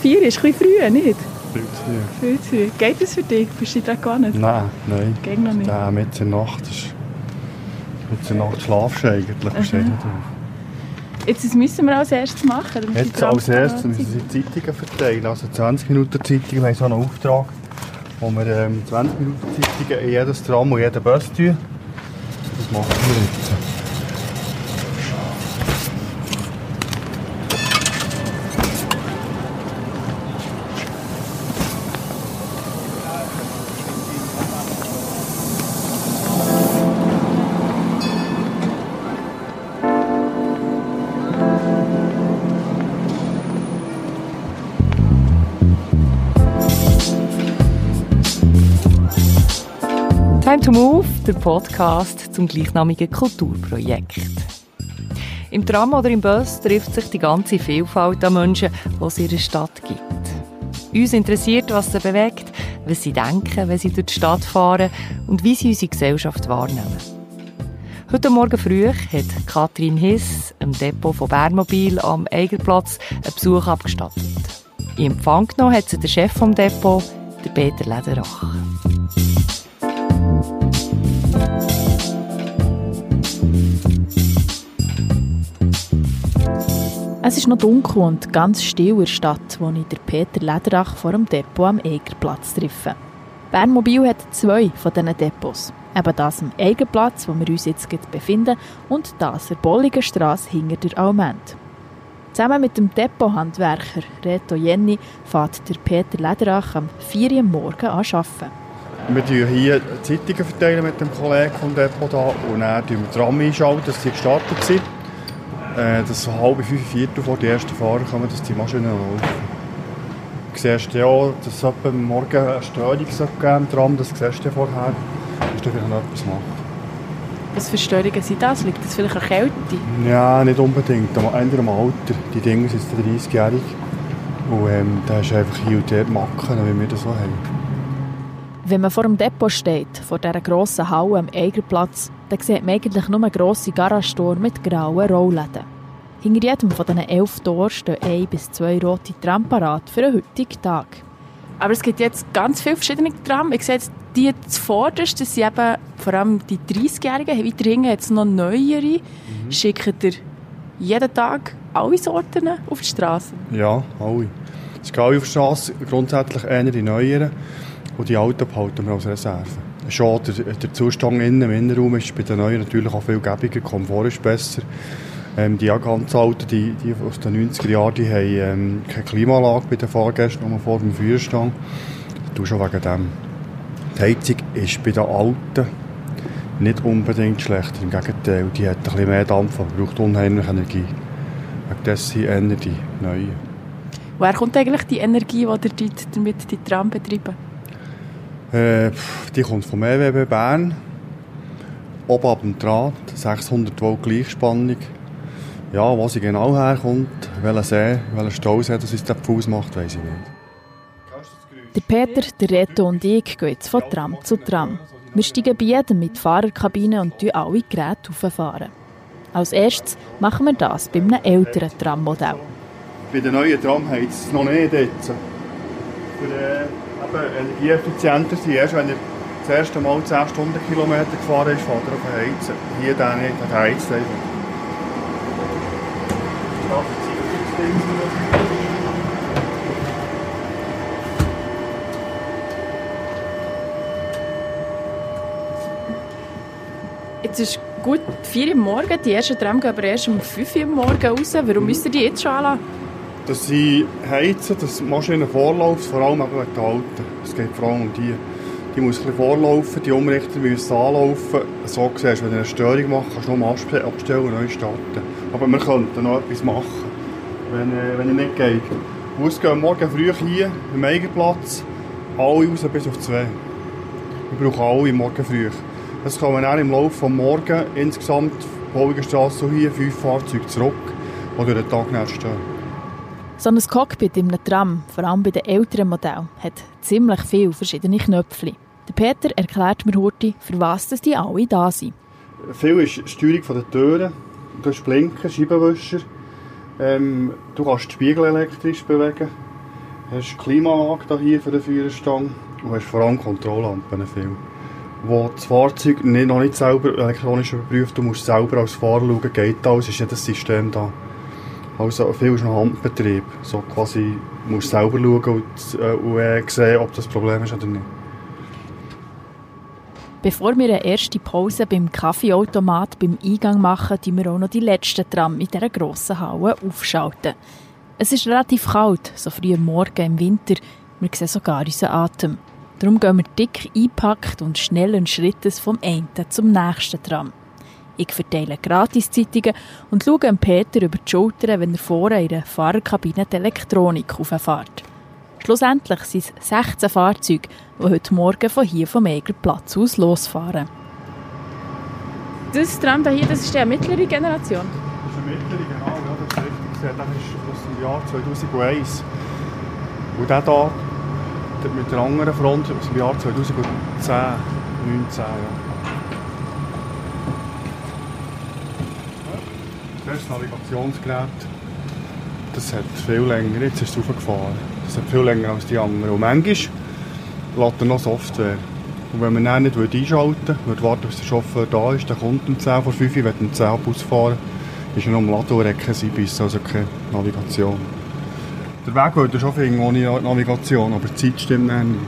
vier ist ein bisschen früh, nicht? Viel zu früh. Viel zu früh. Geht das für dich? Bist du daran gewohnt? Nein, nein. Geht noch nicht. Ja, mit der Nacht ist... Mit der Nacht schlafst du eigentlich. Bist Mhm. nicht. Jetzt, das müssen wir als erstes machen. die Jetzt als erstes müssen sie Zeitungen verteilen. Also 20 Minuten Zeitungen. Wir haben so einen Auftrag, wo wir ähm, 20 Minuten Zeitungen in jedes Tram und jeden Bus tun. Das machen wir jetzt. Der Podcast zum gleichnamigen Kulturprojekt. Im Tram oder im Bus trifft sich die ganze Vielfalt an Menschen, die es in der Stadt gibt. Uns interessiert, was sie bewegt, was sie denken, wenn sie durch die Stadt fahren und wie sie unsere Gesellschaft wahrnehmen. Heute Morgen früh hat Katrin Hiss im Depot von Bernmobil am Eigerplatz einen Besuch abgestattet. In Empfang genommen hat sie der Chef vom Depot, der Peter Lederach. Es ist noch dunkel und ganz still in der Stadt, wo ich den Peter Lederach vor dem Depot am Egerplatz treffe. Bernmobil hat zwei von diesen Depots. Eben das am Egerplatz, wo wir uns jetzt befinden, und das der Bolliger Straße hinter der Almend. Zusammen mit dem Depothandwerker Reto Jenny fährt der Peter Lederach am 4 Uhr morgen an arbeiten. Wir teilen hier Zeitungen verteilen mit dem Kollegen vom Depot da und dann tun wir die Tram einschalten, dass sie gestartet sind. Äh, dass so halb fünf, viertel vor die ersten Fahrer kommen, dass die Maschinen laufen. Du siehst ja dass es etwa morgen eine Störung sollte geben im Tram, das siehst du ja vorher. Musst du vielleicht noch etwas machen. Was für Störungen sind das? Liegt das vielleicht an Kälte? Ja, nicht unbedingt. Am Ende am Alter. Die Dinge sind jetzt 30-jährig. Und ähm, da hast du einfach hier und dort Macken, wie wir das so haben. Wenn man vor dem Depot steht, vor dieser grossen Halle am Eigerplatz, dann sieht man eigentlich nur grosse Garagentore mit grauen Rollläden. Hinter jedem von diesen elf Toren stehen ein bis zwei rote Tram parat für den heutigen Tag. Aber es gibt jetzt ganz viele verschiedene Tram. Ich sehe jetzt die zuvorderst, das sind eben vor allem die 30-Jährigen. Weiter hinten es noch neuere. Schicken ihr jeden Tag alle Sorten auf die Straße? Ja, alle. Es geht alle auf der Straße, grundsätzlich eher die neueren. Und die alten behalten wir als Reserve. Schon der, der Zustand innen im Innenraum ist bei den neuen natürlich auch viel gäbiger, Komfort ist besser. Ähm, die ganz alten, die, die aus den 90er Jahren, die haben ähm, keine Klimaanlage bei den Fahrgästen, nur vor dem Feuerstand. Du schon wegen dem. Die Heizung ist bei den alten nicht unbedingt schlecht, im Gegenteil. Die hat ein bisschen mehr Dampf, aber braucht unheimlich Energie. Wegen dessen eher die neuen. Woher kommt eigentlich die Energie, die ihr damit die Tram betreiben? Äh, die kommt vom EWB Bern. Oben ab dem Draht, 600 Volt Gleichspannung. Ja, wo sie genau herkommt, welcher See, welcher Stausee das uns den Fuß macht, weiss ich nicht. Der Peter, der Reto und ich gehen jetzt von Tram zu Tram. Wir steigen bei jedem mit Fahrerkabine und fahren alle Geräte hochfahren. Als erstes machen wir das bei einem älteren Trammodell. Bei den neuen Tram heizt es noch nicht jetzt. Für äh, energieeffizienter sein. Erst wenn er das erste Mal 10 Stundenkilometer gefahren ist, fährt er auf den Heizen. Hier der nicht, der heizt einfach. Jetzt ist gut 4 Uhr morgens, die ersten Tram gehen aber erst um 5 Uhr morgens raus. Warum müsst ihr die jetzt schon anlassen? Dass sie heizen, dass die Maschine vorläuft, vor allem eben wegen der Alten. Es geht vor allem um die. Die muss ein vorlaufen, die Umrichter müssen anlaufen. So siehst wenn du eine Störung machst, kannst du nur abstellen und neu starten. Aber wir könnten noch etwas machen, wenn, äh, wenn es nicht geht. Bus gehen morgen früh hier, im Eigenplatz, alle raus bis auf zwei. Wir brauchen alle morgen früh. Es kommen dann im Laufe des Morgens insgesamt Bolliger Straße hier fünf Fahrzeuge zurück, die durch den Tag stehen. So ein Cockpit in einem Tram, vor allem bei den älteren Modellen, hat ziemlich viele verschiedene Knöpfe. Der Peter erklärt mir heute, für was das die alle da sind. Viel ist die Steuerung der Türen. Du hast Blinken, Scheibenwischer. Ähm, du kannst die Spiegel elektrisch bewegen. Du hast Klimaanlage hier für den Führerstand und hast vor allem Kontrolllampen viel. Wo das Fahrzeug nicht, noch nicht selber elektronisch überprüft, du musst selber als Fahrer schauen, geht alles, ist jedes System da. Also viel ist noch Handbetrieb. So quasi musst selber schauen und, äh, und äh, sehen, ob das Problem ist oder nicht. Bevor wir eine erste Pause beim Kaffeeautomat beim Eingang machen, die wir auch noch die letzten Tram in dieser grossen Halle aufschalten. Es ist relativ kalt, so früh am Morgen im Winter. Wir sehen sogar unseren Atem. Darum gehen wir dick eingepackt und schnellen Schrittes vom einen zum nächsten Tram. Ich verteile Gratiszeitungen und schaue Peter über die Schulter, wenn er vorne in der Fahrerkabine die Elektronik auffährt. Schlussendlich sind es 16 Fahrzeuge, die heute Morgen von hier vom Egerplatz aus losfahren. Das Tram hier, das ist die mittlere Generation? Das ist eine mittlere, genau. Ja, das ist richtig. Das ist aus dem Jahr 2001. Und der hier mit der anderen Front aus dem Jahr 2010, 2019. Ja. Das Navigationsgerät, das hat viel länger, jetzt ist es aufgefahren. Das hat viel länger als die anderen. Und manchmal lädt er noch Software. Und wenn man ihn nicht einschalten würde, würde warten, bis der Chauffeur da ist, dann kommt um 10 vor 5 Uhr, wenn um 10 Uhr Bus fahren, ist er noch am Laden und hat also keine Navigation. Der Weg würde schon finden ohne Navigation, aber die Zeit stimmt nicht.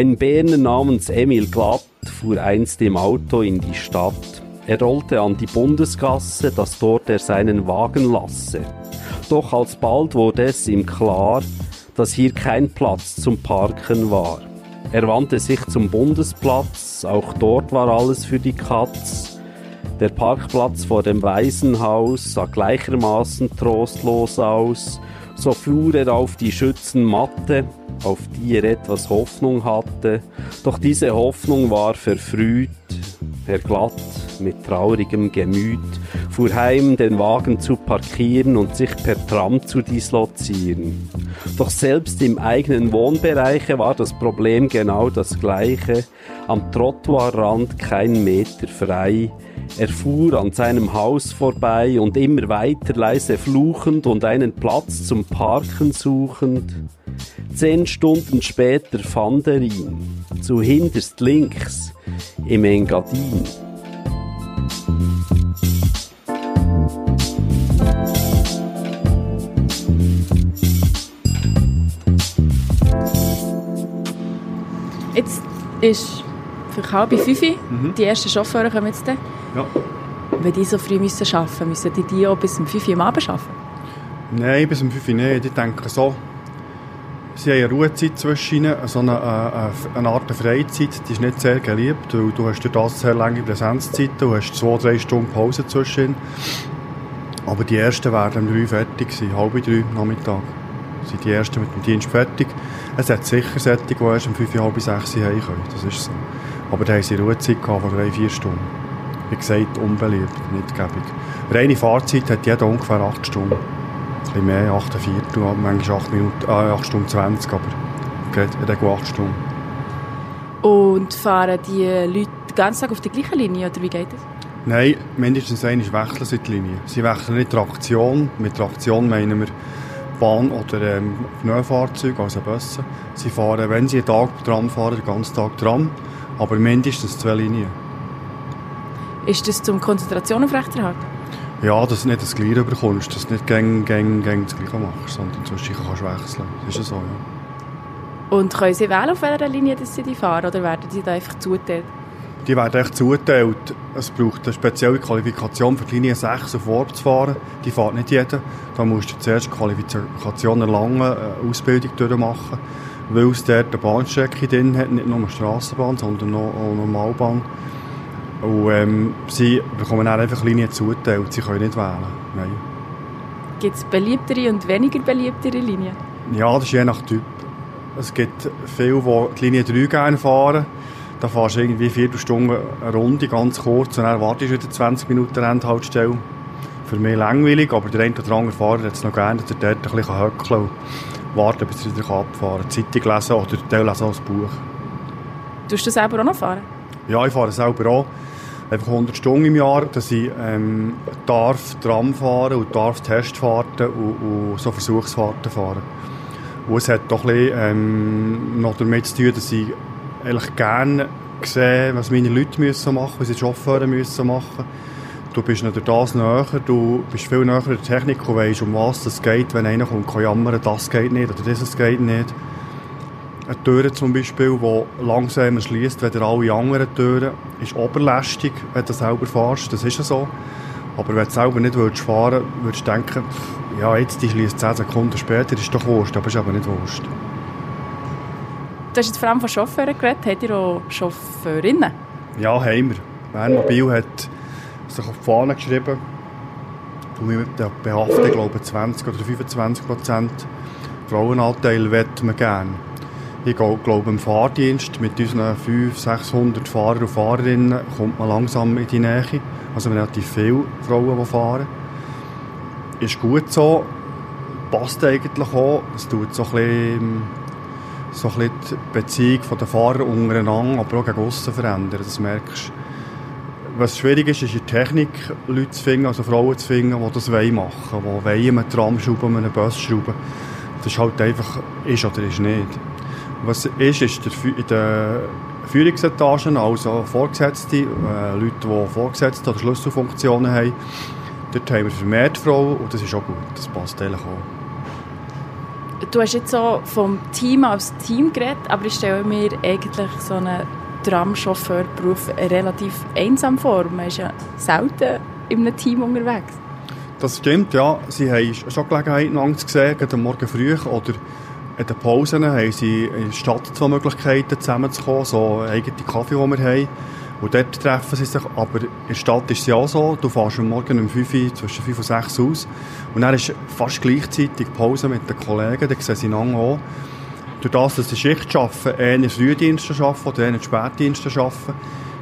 Ein Berner namens Emil Glatt fuhr einst im Auto in die Stadt. Er rollte an die Bundesgasse, dass dort er seinen Wagen lasse. Doch alsbald wurde es ihm klar, dass hier kein Platz zum Parken war. Er wandte sich zum Bundesplatz, auch dort war alles für die Katz. Der Parkplatz vor dem Waisenhaus sah gleichermaßen trostlos aus, so fuhr er auf die Schützenmatte, auf die er etwas Hoffnung hatte, doch diese Hoffnung war verfrüht. Herr Glatt, mit traurigem Gemüt, fuhr heim, den Wagen zu parkieren und sich per Tram zu dislozieren. Doch selbst im eigenen Wohnbereiche war das Problem genau das gleiche. Am Trottoirrand kein Meter frei. Er fuhr an seinem Haus vorbei und immer weiter leise fluchend und einen Platz zum Parken suchend. Zehn Stunden später fand er ihn, zu hinterst links, im Engadin. Jetzt ist für halb fünf, mhm. die ersten Chauffeure kommen jetzt dann. Ja. Wenn die so früh müssen arbeiten müssen, müssen die, die auch bis um 5 Uhr am Abend arbeiten? Nein, bis um 5 Uhr nicht. Ich denke so, sie haben eine Ruhezeit zwischen ihnen, so eine, eine, eine Art Freizeit, die ist nicht sehr geliebt, weil du hast durch das sehr lange Präsenzzeiten, du hast zwei, drei Stunden Pause zwischen ihnen. Aber die ersten werden um drei fertig sein, halb drei Nachmittag. Sind die ersten mit dem Dienst fertig. Es hat sicher solche, die erst um fünf, halb sechs heim können, das ist so. Aber da haben sie Ruhezeit gehabt von drei, vier Stunden wie gesagt, unbeliebt, nicht gäbig. Reine Fahrzeit hat jeder ungefähr 8 Stunden. Ein bisschen mehr, 8 Viertel, manchmal 8, Minuten, äh, 8 Stunden 20, aber geht in der 8 Stunden. Und fahren die Leute den ganzen Tag auf der gleichen Linie, oder wie geht das? Nein, mindestens einmal wechseln sie die Linie. Sie wechseln nicht Traktion. Mit Traktion meinen wir Bahn- oder ähm, Pneufahrzeuge, also Busse. Sie fahren, wenn sie einen Tag Tram fahren, den ganzen Tag Tram, aber mindestens zwei Linien. Ist das zum Konzentration aufrechterhalten? Ja, dass du nicht das Gleiche bekommst, dass du nicht gäng, gäng, gäng das Gleiche machst, sondern zwischen kannst wechseln. Das ist ja so, ja. Und können Sie wählen, auf welcher Linie Sie die fahren, oder werden Sie da einfach zugeteilt? Die werden echt zugeteilt. Es braucht eine spezielle Qualifikation für die Linie 6 auf Warp zu fahren. Die fährt nicht jeder. Da musst du zuerst Qualifikation erlangen, eine Ausbildung durchmachen, weil es dort eine Bahnstrecke drin hat, nicht nur eine Strassenbahn, sondern auch eine Normalbahn. Und ähm, sie bekommen dann einfach Linien zugeteilt, sie können nicht wählen. Nein. Gibt es beliebtere und weniger beliebtere Linien? Ja, das ist je nach Typ. Es gibt viele, die die Linie 3 gerne fahren. Da fährst du irgendwie vier Stunden eine Runde, ganz kurz, und dann wartest du wieder 20 Minuten Endhaltestelle. Für mich langweilig, aber der eine oder andere Fahrer hat es noch gerne, dass er dort ein bisschen höckeln und warten, bis er wieder abfahren kann. Zeitung lesen oder Teil lesen als Buch. Tust du selber auch noch fahren? Ja, ich fahre selber auch. Einfach 100 Stunden im Jahr, dass ich ähm, darf Tram fahren und darf Testfahrten und, und so Versuchsfahrten fahren. Und es hat doch ein bisschen, ähm, noch damit zu tun, dass ich eigentlich gerne sehe, was meine Leute müssen machen, was die Chauffeure müssen machen. Du bist nicht durch das näher, du bist viel näher der Technik und weißt, um was es geht, wenn einer kommt, kann jammern, das geht nicht oder dieses geht nicht. Eine Tür zum Beispiel, die langsamer schließt als alle anderen Türen, ist oberlästig, wenn du selber fährst. Das ist ja so. Aber wenn du selber nicht willst fahren würdest, du denken, ja, jetzt die schließt 10 Sekunden später, ist doch wurscht, aber ist aber nicht wurscht. Du hast jetzt vor allem von Chauffeuren geredet. Habt ihr auch Chauffeurinnen? Ja, haben wir. Bernmobil hat sich auf die Fahne geschrieben, du mit der Behaftung, glaube 20 oder 25 Prozent Frauenanteil wette man gerne. Ich glaube, im Fahrdienst mit unseren 500, 600 Fahrern und Fahrerinnen kommt man langsam in die Nähe. Also relativ viele Frauen, die fahren. Ist gut so, passt eigentlich auch. Es tut so ein bisschen, so ein bisschen die Beziehung der Fahrer untereinander, aber auch gegen aussen verändern. Das merkst. Was schwierig ist, ist in Technik Leute zu finden, also Frauen zu finden, die das machen wollen, die wollen einen Tram schrauben, einen Bus schrauben. Das ist halt einfach, ist oder ist nicht. Was ist, ist in den Führungsetagen, also Vorgesetzte, äh, Leute, die Vorgesetzte oder Schlüsselfunktionen haben, dort haben wir vermehrt Frauen und das ist auch gut, das passt eigentlich auch. Du hast jetzt so vom Team als Team geredet, aber ich stelle mir eigentlich so einen Tramchauffeurberuf relativ einsam vor. Man ist ja selten in einem Team unterwegs. Das stimmt, ja. Sie haben schon Gelegenheit, einander zu sehen, am Morgen früh oder in den Pausen haben sie in der Stadt zwei Möglichkeiten zusammenzukommen, so eigene Kaffee, die wir haben. Und dort treffen sie sich. Aber in der Stadt ist es ja auch so, du fährst am Morgen um 5 Uhr, zwischen 5 und 6 Uhr aus. Und dann ist fast gleichzeitig Pause mit den Kollegen, dann sehen sie einander auch. Durch das, dass sie Schicht arbeiten, eher Frühdienste arbeiten oder eher Spätdienste arbeiten,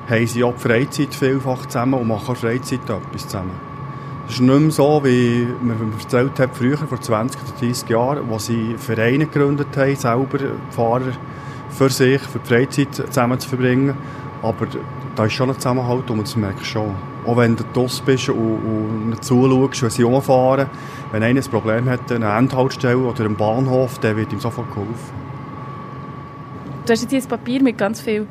haben sie auch die Freizeit vielfach zusammen und machen Freizeit etwas zusammen. Es ist nicht mehr so, wie man erzählt hat, früher, vor 20 oder 30 Jahren, wo sie Vereine gegründet haben, selber Fahrer für sich, für die Freizeit zusammen zu verbringen. Aber da ist schon ein Zusammenhalt und das merkst du schon. Auch wenn du draussen bist und, und zuschaust, wenn sie umfahren, wenn einer ein Problem hat, eine Endhaltestelle oder einen Bahnhof, dann wird ihm sofort geholfen. Du hast jetzt hier ein Papier mit ganz vielen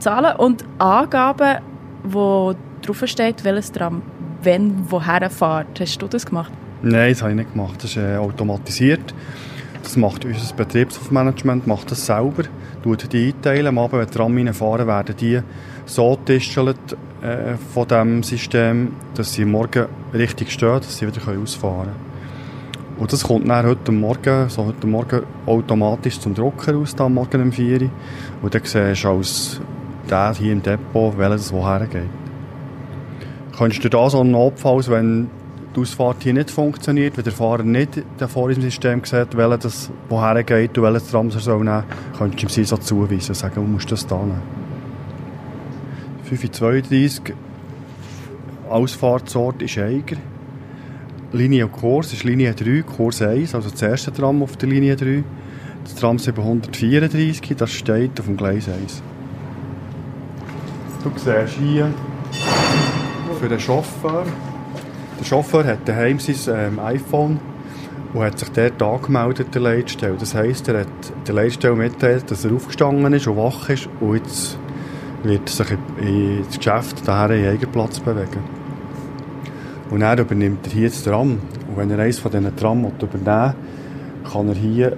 Zahlen und Angaben, wo drauf steht, welches Tram wenn woher fährt. Hast du das gemacht? Nein, das habe ich nicht gemacht. Das ist äh, automatisiert. Das macht unser Betriebsmanagement macht das selber. Tut die einteilen. Am Abend, wenn die Tram fahren, werden die so getestet äh, von diesem System, dass sie morgen richtig stehen, dass sie wieder ausfahren können. Und das kommt dann heute Morgen, so heute Morgen automatisch zum Drucker raus, am Morgen um 4 Uhr. Und dann siehst du als der hier im Depot, welches woher geht. Könntest du da so einen Notfall, wenn die Ausfahrt hier nicht funktioniert, wenn der Fahrer nicht vor im System sieht, welches das woher geht und welches Tram er soll nehmen könntest du ihm so zuweisen und sagen, du musst das da nehmen. 532 Ausfahrtsort ist Eiger. Linie und Kurs ist Linie 3, Kurs 1, also das erste Tram auf der Linie 3. Das Tram 734, das steht auf dem Gleis 1. Du siehst hier für den Chauffeur. Der Chauffeur hat daheim sein ähm, iPhone und hat sich dort angemeldet, der Leitstelle. Das heisst, er hat der Leitstelle mitteilt, dass er aufgestanden ist und wach ist und jetzt wird sich ins Geschäft daher in Eigenplatz bewegen. Und dann übernimmt er hier das Tram. Und wenn er eines von diesen Tram übernehmen kann er hier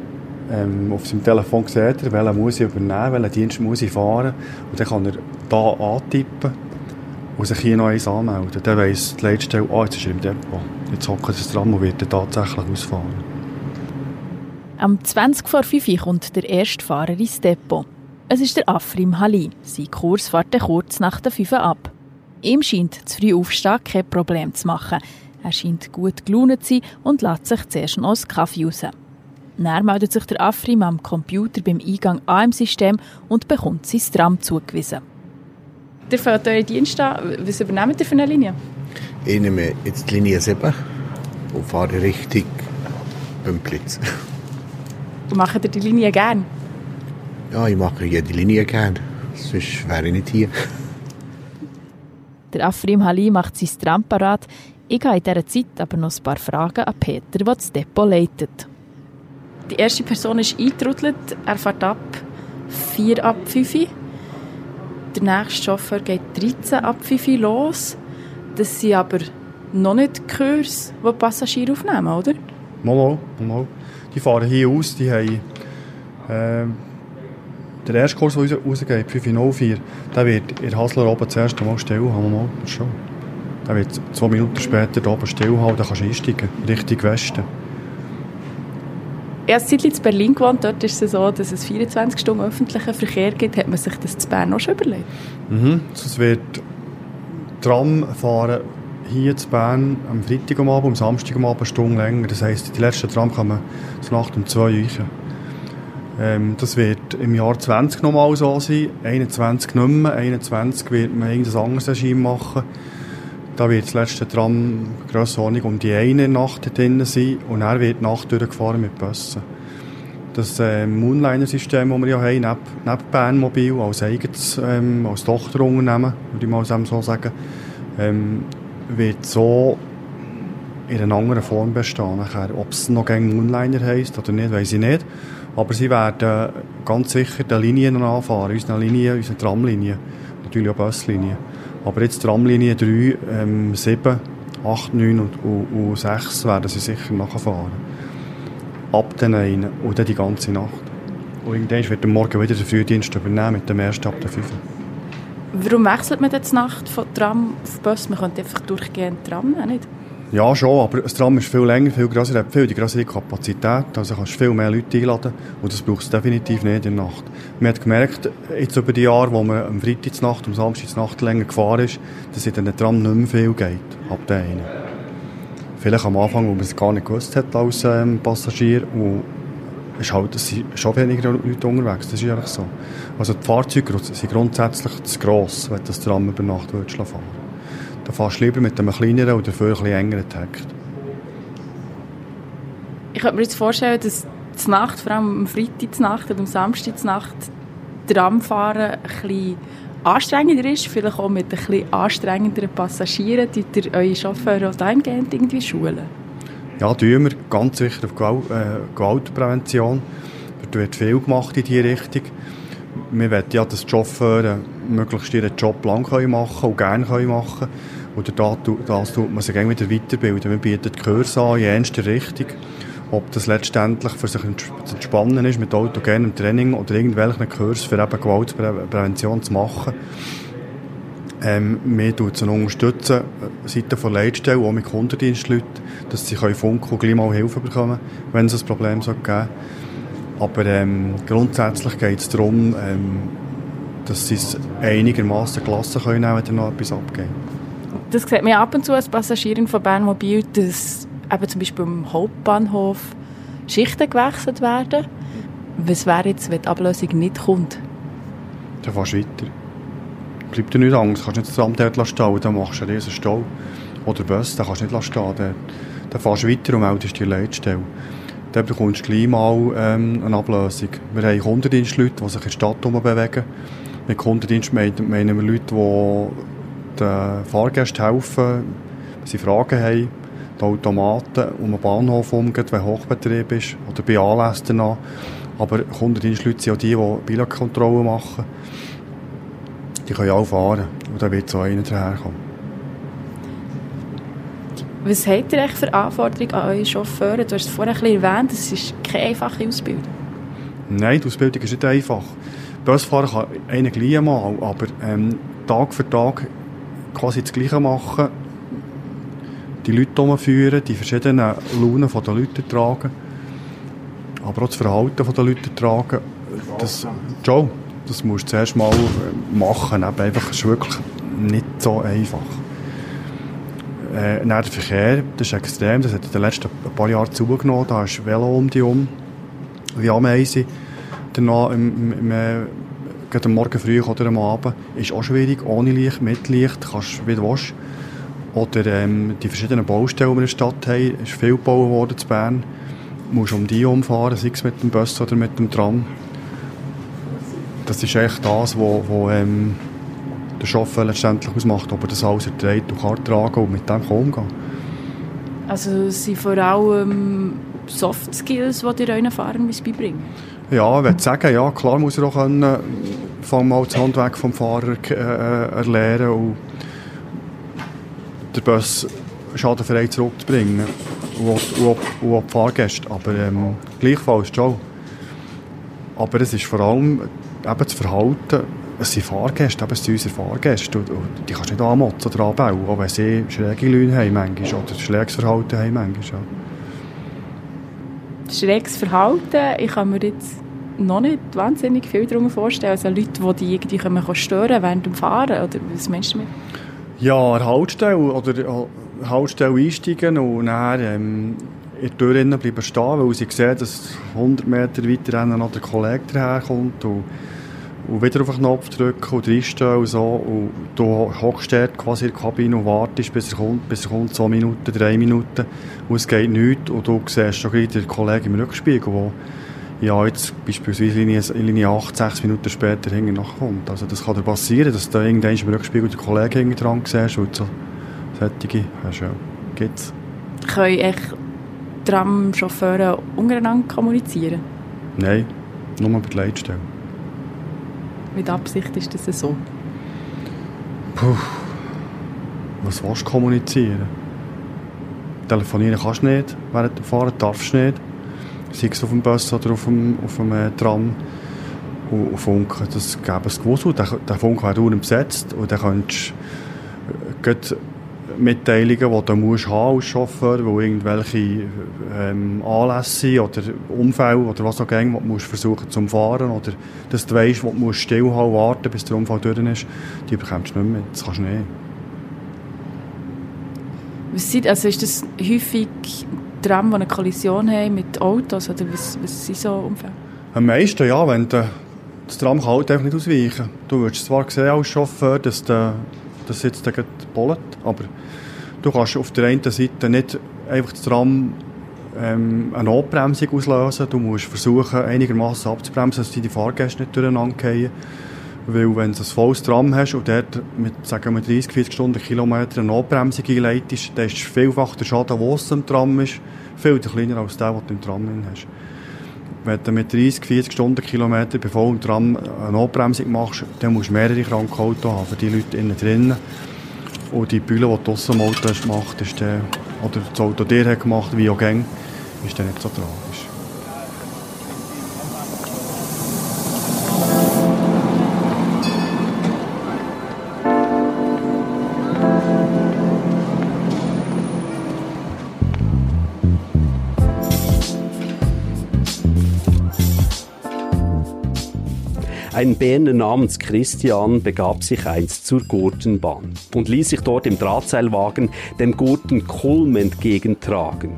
ähm, auf seinem Telefon sehen, welchen muss ich übernehmen, welchen Dienst muss ich fahren. Und dann kann er hier antippen und sich hier noch eins anmelden. Dann weiss die Leitstelle, oh, jetzt ist er im Depot. Jetzt hockt das Tram und wird tatsächlich ausfahren. Am 20 vor 5 Uhr kommt der erste Fahrer ins Depot. Es ist der Afrim Hali. Sein Kurs fährt kurz nach der 5 Uhr ab. Ihm scheint zu früh aufstehen kein Problem zu machen. Er scheint gut gelaunt zu sein und lässt sich zuerst noch einen Kaffee raus. Dann meldet sich der Afrim am Computer beim Eingang an im System und bekommt sein Tram zugewiesen. Ihr fährt eure Dienste an. Was übernehmt ihr für eine Linie? Ich nehme jetzt die Linie 7 und fahre Richtung Bümplitz. Und macht ihr die Linie gerne? Ja, ich mache jede Linie gerne. Sonst wäre ich nicht hier. Der Afrim Hali macht sein Tram parat. Ich habe in dieser Zeit aber noch ein paar Fragen an Peter, der das Depot leitet. Die erste Person ist eingetrudelt. Er fährt ab 4 ab 5 Uhr. Der nächste Chauffeur geht 13 ab 5 Uhr los. Das sind aber noch nicht die Kurs, die Passagiere aufnehmen, oder? Mal, mal, mal. Die fahren hier aus, die haben... Äh, der erste Kurs, der rausgeht, 504, der wird in Hasler oben das erste Mal still haben. Mal, schon. Der wird zwei Minuten später hier oben still haben, dann kannst du einsteigen, Richtung Westen. Ich habe ein in Berlin gewohnt. Dort ist es so, dass es 24 Stunden öffentlichen Verkehr gibt. Hat man sich das in Bern auch schon überlegt? Mhm. Es wird Tram fahren hier in Bern am Freitag am Abend, am Samstag am Abend eine Stunde länger. Das heisst, die letzte Tram man zur Nacht um zwei Uhr. Ähm, das wird im Jahr 20 nochmal so sein, 21 nicht mehr. 21 wird man irgendein anderes Regime machen. Da wird das letzte Tram Grössenordnung um die eine Nacht drin sein und er wird die Nacht durchgefahren mit Bussen. Das äh, Moonliner-System, das wir ja haben, neben, neben Bernmobil, als eigenes, ähm, als Tochterunternehmen, würde ich mal so sagen, ähm, wird so in einer anderen Form bestehen. Ob es noch gegen Moonliner heisst oder nicht, weiß ich nicht. Aber sie werden ganz sicher die Linien anfahren, unsere Linie, unsere Tramlinie, natürlich auch Buslinie. Aber jetzt Tramlinie 3, ähm, 7, 8, 9 und, und, und 6 werden sie sicher nachfahren. Ab den einen und dann die ganze Nacht. Und irgendwann wird der Morgen wieder den Frühdienst übernehmen mit dem ersten ab der 5. Warum wechselt man jetzt Nacht von Tram auf Bus? Man könnte einfach durchgehend Tram nehmen, nicht? Ja, schon, aber das Tram ist viel länger, viel grösser, hat viel die größere Kapazität, also kannst du viel mehr Leute einladen und das brauchst du definitiv nicht in der Nacht. Man hat gemerkt, jetzt über die Jahre, wo man am Freitag Nacht, am Samstag Nacht länger gefahren ist, dass in den Tram nicht mehr viel geht, ab der einen. Vielleicht am Anfang, wo man es gar nicht gewusst hat als ähm, Passagier und ist halt, es schon weniger Leute unterwegs, das ist einfach so. Also die Fahrzeuge sind grundsätzlich zu gross, wenn das Tram über Nacht fahren würdest dann fährst du lieber mit einem kleineren oder dafür ein bisschen engeren Takt. Ich könnte mir jetzt vorstellen, dass die Nacht, vor allem am Freitag Nacht oder am Samstag Nacht, Tramfahren ein bisschen anstrengender ist, vielleicht auch mit ein bisschen anstrengenderen Passagieren, die ihr eure Chauffeure auch dahingehend irgendwie schulen? Ja, tun wir ganz sicher auf Gewalt, äh, Gewaltprävention. Da wird viel gemacht in diese Richtung. Wir wollen ja, dass die Chauffeure möglichst ihren Job lang machen können und gerne machen können. Oder das tut man sich wieder weiterbilden. Wir bieten Kurse an in ernster Richtung. Ob das letztendlich für sich zu entspannen ist mit autogenem Training oder irgendwelchen Kursen für eben Gewaltprävention zu machen. Ähm, wir unterstützen äh, Seiten von Leitstellen, auch mit Kundendienstleuten, dass sie Funken und gleich mal Hilfe bekommen, wenn es ein Problem geben soll. Aber ähm, grundsätzlich geht es darum, ähm, dass sie es einigermaßen gelassen können, wenn noch etwas abgeht das sieht man ab und zu als Passagierin von Bernmobil, dass eben zum Beispiel im Hauptbahnhof Schichten gewechselt werden. Was wäre jetzt, wenn die Ablösung nicht kommt? Dann fährst du weiter. Bleibt dir nicht Angst. Kannst nicht das Amt dort stehen, dann machst du einen riesen Stau. Oder Bus, dann kannst du nicht stehen. Dann, dann fährst du weiter und meldest die Leitstelle. Dann bekommst du gleich mal ähm, eine Ablösung. Wir haben Kundendienstleute, die sich in der Stadt bewegen. Mit Kundendienst meinen wir Leute, die den Fahrgästen helfen, wenn sie Fragen haben. Die Automaten um den Bahnhof umgeht, wenn Hochbetrieb ist oder bei Anlässen danach. Aber Kundendienstleute sind auch die, die Billetkontrollen machen. Die können auch fahren und dann wird so einer daherkommen. Was habt ihr für Anforderungen an eure Chauffeure? Du hast es vorhin ein bisschen erwähnt, es ist keine einfache Ausbildung. Nein, die Ausbildung ist nicht einfach. Busfahren kann einer gleich mal, aber ähm, Tag für Tag quasi das Gleiche machen, die Leute umführen, die verschiedenen Launen der Leute tragen, aber auch das Verhalten der Leute tragen. Das, Joe, das musst du zuerst mal machen. Aber einfach, ist wirklich nicht so einfach. Äh, der Verkehr, das ist extrem, das hat in den letzten paar Jahren zugenommen, da ist Velo um die um, wie Ameisen. Danach im, im, im äh, am Morgen früh oder am Abend ist auch schwierig, ohne Licht, mit Licht, kannst wie du willst. Oder ähm, die verschiedenen Baustellen, die wir in der Stadt haben, ist viel gebaut worden in Bern. Du musst um die umfahren, sei es mit dem Bus oder mit dem Tram. Das ist echt das, was ähm, der Chauffeur letztendlich ausmacht, ob er das alles erträgt und kann tragen und mit dem kann umgehen Also es sind vor allem Soft Skills, die ihr euren Fahrern beibringen Ja, ich würde sagen, ja, klar muss er auch können, vom mal das Handwerk vom Fahrer äh, erlernen und den Bus schadenfrei zurückzubringen und, und, und auch die Fahrgäste, aber ähm, gleichfalls schon. Aber es ist vor allem eben das Verhalten, es sind Fahrgäste, eben es sind unsere Fahrgäste und, und die kannst du nicht anmotzen oder anbauen, auch wenn sie schräge Leute haben manchmal oder schräges Verhalten haben manchmal. Ja. Schräges Verhalten, ich kann mir jetzt noch nicht wahnsinnig viel darunter vorstellen. Also Leute, die die irgendwie können stören während dem Fahren, oder was meinst du damit? Ja, an Haltestelle oder Haltestelle einsteigen und dann ähm, in der Tür bleiben stehen, weil sie sehen, dass 100 Meter weiter noch der Kollege daherkommt und, und wieder auf den Knopf drücken und reinstehen und so. Und du hockst dort quasi in der Kabine und wartest, bis er kommt, bis er kommt, zwei Minuten, drei Minuten und es geht nichts und du siehst schon gleich den Kollegen im Rückspiegel, der ja, jetzt beispielsweise Linie, Linie 8, 6 Minuten später hinten nachkommt. Also das kann dir passieren, dass du irgendwann im Rückspiegel den Kollegen hinten dran siehst und so solche hast ja, gibt's. Können echt Tramchauffeure untereinander kommunizieren? Nein, nur bei der Leitstelle. Mit Absicht ist das so? Puh, was willst du kommunizieren? Telefonieren kannst du nicht, während du fahren darfst du nicht sei es auf dem Bus oder auf dem, auf dem äh, Tram. Und, und Funk, das gäbe es Gewusel. Der, der Funk wäre dauernd besetzt und dann könntest du äh, Mitteilungen, die du musst haben als Chauffeur, wo irgendwelche ähm, Anlässe oder Unfälle oder was auch immer, die du musst versuchen zu fahren oder dass du weißt, wo du musst stillhalten, warten, bis der Unfall durch ist, die bekommst du nicht mehr. Das kannst du nicht. Was sind, also ist das häufig Tram, die eine Kollision haben mit Autos? Oder was, was sind so Unfälle? Am meisten, ja. Wenn der, das Tram kann halt einfach nicht ausweichen. Du würdest zwar sehen als Chauffeur, dass der, das jetzt gegen bollet, aber du kannst auf der einen Seite nicht einfach das Tram ähm, eine Notbremsung auslösen. Du musst versuchen, einigermaßen abzubremsen, dass die Fahrgäste nicht durcheinander fallen. Weil wenn du ein volles Tram hast und dort mit, sagen wir, 30, 40 Stundenkilometer eine Notbremsung einleitest, dann ist vielfach der Schaden, der im Tram ist, viel kleiner als der, den du im Tram hast. Wenn du mit 30, 40 Stundenkilometer bei vollem Tram eine Notbremsung machst, dann musst du mehrere kranke Autos haben für die Leute innen drinnen. Und die Bühne, die du draussen im Auto hast gemacht, ist der, oder das Auto dir hat gemacht, wie auch gäng, ist dann nicht so tragisch. Ein Berner namens Christian begab sich einst zur Gurtenbahn und ließ sich dort im Drahtseilwagen dem Gurten Kulm entgegentragen.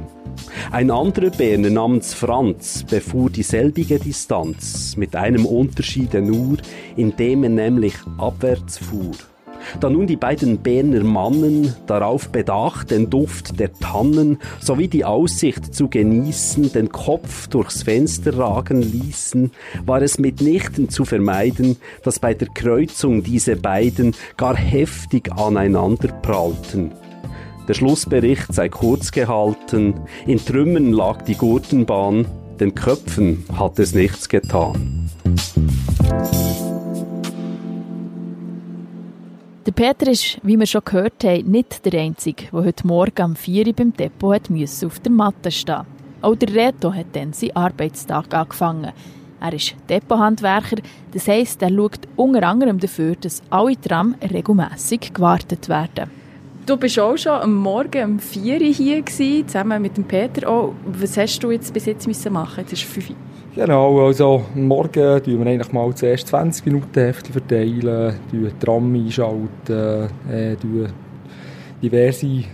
Ein anderer Berner namens Franz befuhr dieselbige Distanz, mit einem Unterschiede nur, indem er nämlich abwärts fuhr. Da nun die beiden Berner Mannen darauf bedacht, den Duft der Tannen sowie die Aussicht zu genießen, den Kopf durchs Fenster ragen ließen, war es mitnichten zu vermeiden, dass bei der Kreuzung diese beiden gar heftig aneinander prallten. Der Schlussbericht sei kurz gehalten, in Trümmern lag die Gurtenbahn, den Köpfen hat es nichts getan. Der Peter ist, wie wir schon gehört haben, nicht der Einzige, der heute Morgen am 4 Uhr beim Depot auf der Matte stehen Auch der Reto hat dann seinen Arbeitstag angefangen. Er ist Depothandwerker, das heisst, er schaut unter anderem dafür, dass alle Tram regelmässig gewartet werden. Du bist auch schon am Morgen um 4 Uhr hier zusammen mit dem Peter. Was hast du jetzt bis jetzt müssen machen? Jetzt ist 5 Uhr. Genau, also morgen tun wir eigentlich mal zuerst 20 Minuten Hefte verteilen, tun Tram einschalten, äh, diverse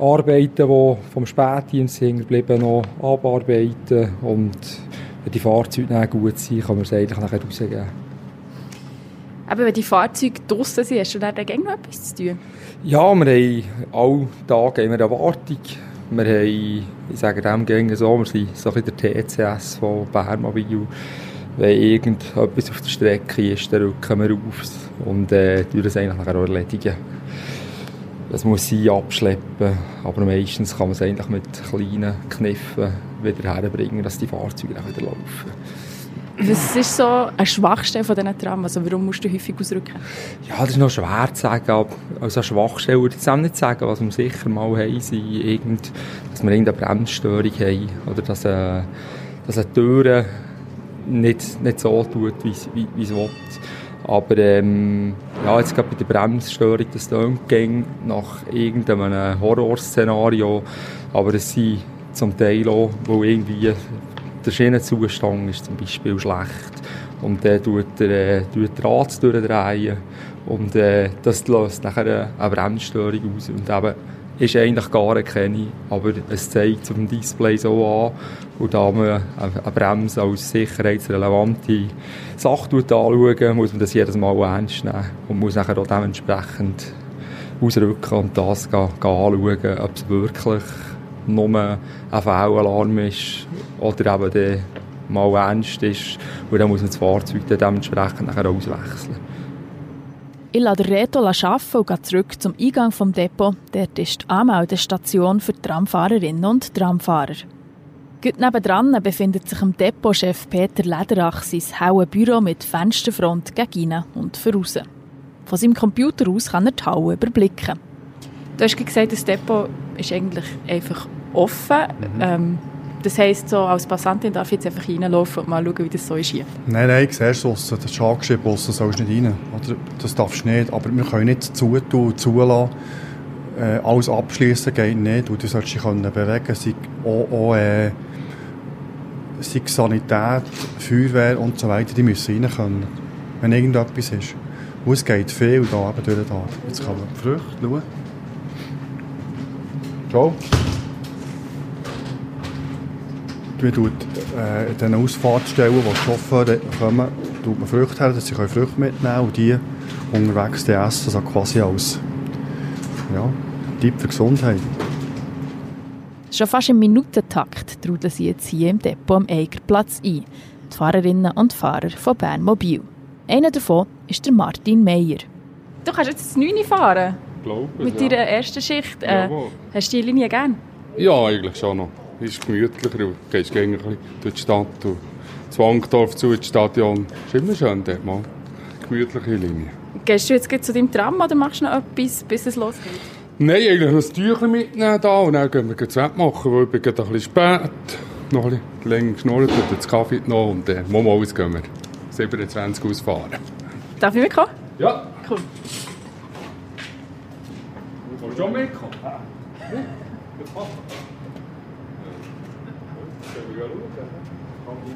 Arbeiten, die vom Spätdienst sind geblieben, noch abarbeiten und wenn die Fahrzeuge dann gut sind, kann man es eigentlich nachher rausgeben. Aber wenn die Fahrzeuge draussen sind, hast du dann gegen noch etwas zu tun? Ja, wir haben alle Tage eine Erwartung. Wir haben, ich sage dem gerne so, wir sind so ein der TCS von Bärmobil. Wenn irgendetwas auf der Strecke ist, dann rücken wir auf und äh, das eigentlich nachher erledigen. Das muss sie abschleppen, aber meistens kann man es eigentlich mit kleinen Kniffen wieder herbringen, dass die Fahrzeuge wieder laufen. Was ist so eine Schwachstelle von diesen Tram? Also warum musst du häufig ausrücken? Ja, das ist noch schwer zu sagen. Aber also eine Schwachstelle würde ich auch nicht sagen. Was wir sicher mal haben, sind irgend, dass wir irgendeine Bremsstörung haben. Oder dass, äh, dass eine Tür nicht, nicht so tut, wie, wie, es will. Aber ähm, ja, jetzt gerade bei der Bremsstörung, das klingt nach irgendeinem Horrorszenario. Aber es sind zum Teil auch, wo irgendwie der Schienenzustand ist zum Beispiel schlecht. Und dann tut der, äh, tut der durchdrehen. Und äh, das löst nachher eine Bremsstörung aus. Und eben ist eigentlich gar keine, aber es zeigt auf dem Display so an. Und da man eine Bremse als sicherheitsrelevante Sache anschauen, muss man das jedes Mal ernst nehmen. Und muss nachher auch dementsprechend ausrücken und das anschauen, ob es wirklich nur ein Fehlalarm ist oder eben der mal ernst ist. Und dann muss man das Fahrzeug dann dementsprechend nachher auswechseln. Ich lasse Reto arbeiten und gehe zurück zum Eingang des Depot. Dort ist die Anmeldestation für Tramfahrerinnen und Tramfahrer. Gut nebendran befindet sich am Depotchef Peter Lederach sein helles Büro mit Fensterfront gegen innen und voraus. Von seinem Computer aus kann er die Halle überblicken. Du hast gesagt, das Depot ist eigentlich einfach offen. Mhm. Ähm, das heisst, so, als Passantin darf ich jetzt einfach reinlaufen und mal schauen, wie das so ist hier? Nein, nein, ich sehe es draussen. Das ist angeschrieben, draussen sollst du nicht rein. Oder, das darfst du nicht. Aber wir können nicht zutun zulassen. Äh, alles abschließen geht nicht. Und du solltest dich können bewegen sei auch, auch äh, sei Sanität, Feuerwehr und so weiter, die müssen rein können. Wenn irgendetwas ist. Und es geht viel da eben durch da. Jetzt kann man Früchte schauen. Schau. Man tut äh, in den Ausfahrtsstellen, wo die Chauffeure kommen, tut man Früchte her, dass sie Früchte mitnehmen können und die unterwegs die essen, also quasi als ja, Tipp für Gesundheit. Schon fast im Minutentakt trudeln sie jetzt hier im Depot am Eigerplatz ein. Die Fahrerinnen und Fahrer von Bern Mobil. Einer davon ist der Martin Meyer. Du kannst jetzt das 9 fahren? Glaube Mit ja. deiner ersten Schicht. Äh, hast du die Linie gern? Ja, eigentlich schon noch. Ist gemütlicher. Du gehst gerne ein bisschen durch die Stadt. Und Zwangdorf zu, ins Stadion. Ist immer schön dort mal. Gemütliche Linie. Gehst du jetzt zu deinem Tram oder machst du noch etwas, bis es losgeht? Nein, eigentlich noch ein Tüchlein mitnehmen da und dann gehen wir das Wetter machen, weil ich bin ein bisschen spät. Noch ein bisschen länger geschnurrt und jetzt Kaffee genommen und dann äh, mal gehen wir 27 ausfahren. Darf ich mitkommen? Ja. Cool. Du willst schon mitkommen? Ja.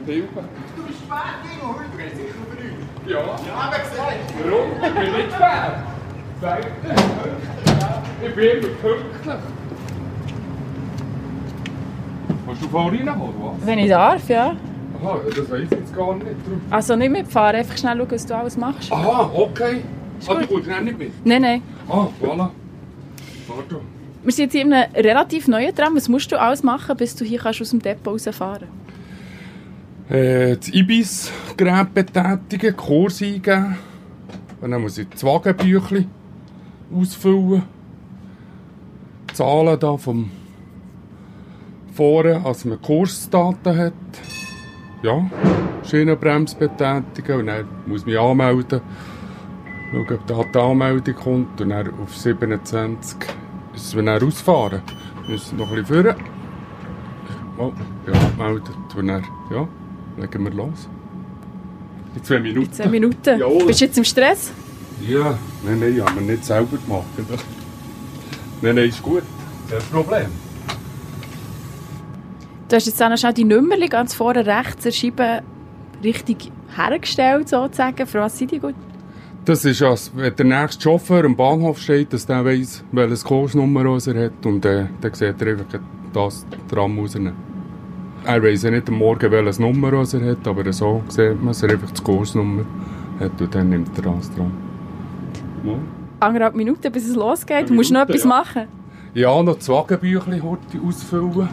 Du bist spät, Dino. Du gehst sicher über uns. Ja. Ja, aber gesagt. Warum? Ich bin nicht spät. Sag Ich bin immer pünktlich. Willst du vorhin oder was? Wenn ich darf, ja. Aha, das weiß ich jetzt gar nicht. Also nicht mitfahren, einfach schnell schauen, was du alles machst. Aha, okay. Ist Ah, du gut. kommst dann nicht mit? Nein, nein. Ah, voilà. Wir sind jetzt in einem relativ neuen Tram. Was musst du alles machen, bis du hier kannst aus dem Depot rausfahren Äh, das Ibis-Gerät betätigen, Kurs eingeben. Und dann muss ich das Wagenbüchlein ausfüllen. Zahlen da vom Vorne, als man Kursdaten hat. Ja, Schienenbremse betätigen und dann muss ich mich anmelden. Schauen, ob da die Anmeldung kommt und dann auf 27 ist es dann ausfahren. Wir müssen noch ein bisschen führen. Oh, ja, angemeldet und dann, ja, legen wir los. In zwei Minuten. In 10 Minuten. Jawohl. Bist du jetzt im Stress? Ja, nein, nein, haben wir nicht selber gemacht. nein, nein, ist gut. Kein Problem. Du hast jetzt auch noch schnell die Nummer ganz vorne rechts erschrieben, richtig hergestellt sozusagen. Für was sind die gut? Das ist, als wenn der nächste Chauffeur am Bahnhof steht, dass der weiss, welches Kursnummer er hat und äh, dann sieht er einfach das Tram rausnehmen. Er weiss ja nicht am Morgen, welches Nummer er hat, aber so sieht man, dass er einfach die Kursnummer hat und dann nimmt er das Tram. Ja. Anderthalb Minuten, bis es losgeht. Du musst noch etwas ja. machen. Ja, noch das Wagenbüchlein ausfüllen.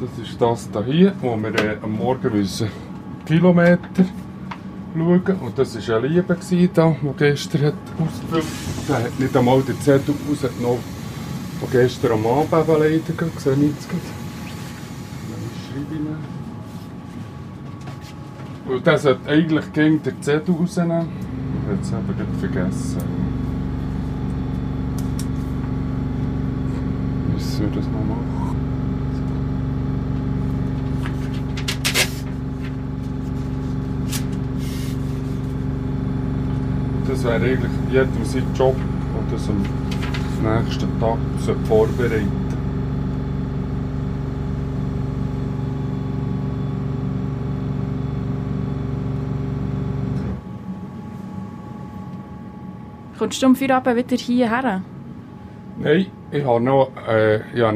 Das ist das hier, wo wir äh, am Morgen müssen Kilometer schauen. Und das war eine Liebe, der gestern hat ausgefüllt hat. Der hat nicht einmal den Zettel rausgenommen, der gestern am Abend leider geht. Sehe ich jetzt gerade. Und der sollte eigentlich gegen den Zettel rausnehmen. Ich habe aber vergessen. Müssen wir das noch machen? Das wäre eigentlich jedem sein Job, der das am nächsten Tag vorbereiten Kommst du um vier Abend wieder hierher? Nein, ich habe noch äh, ja,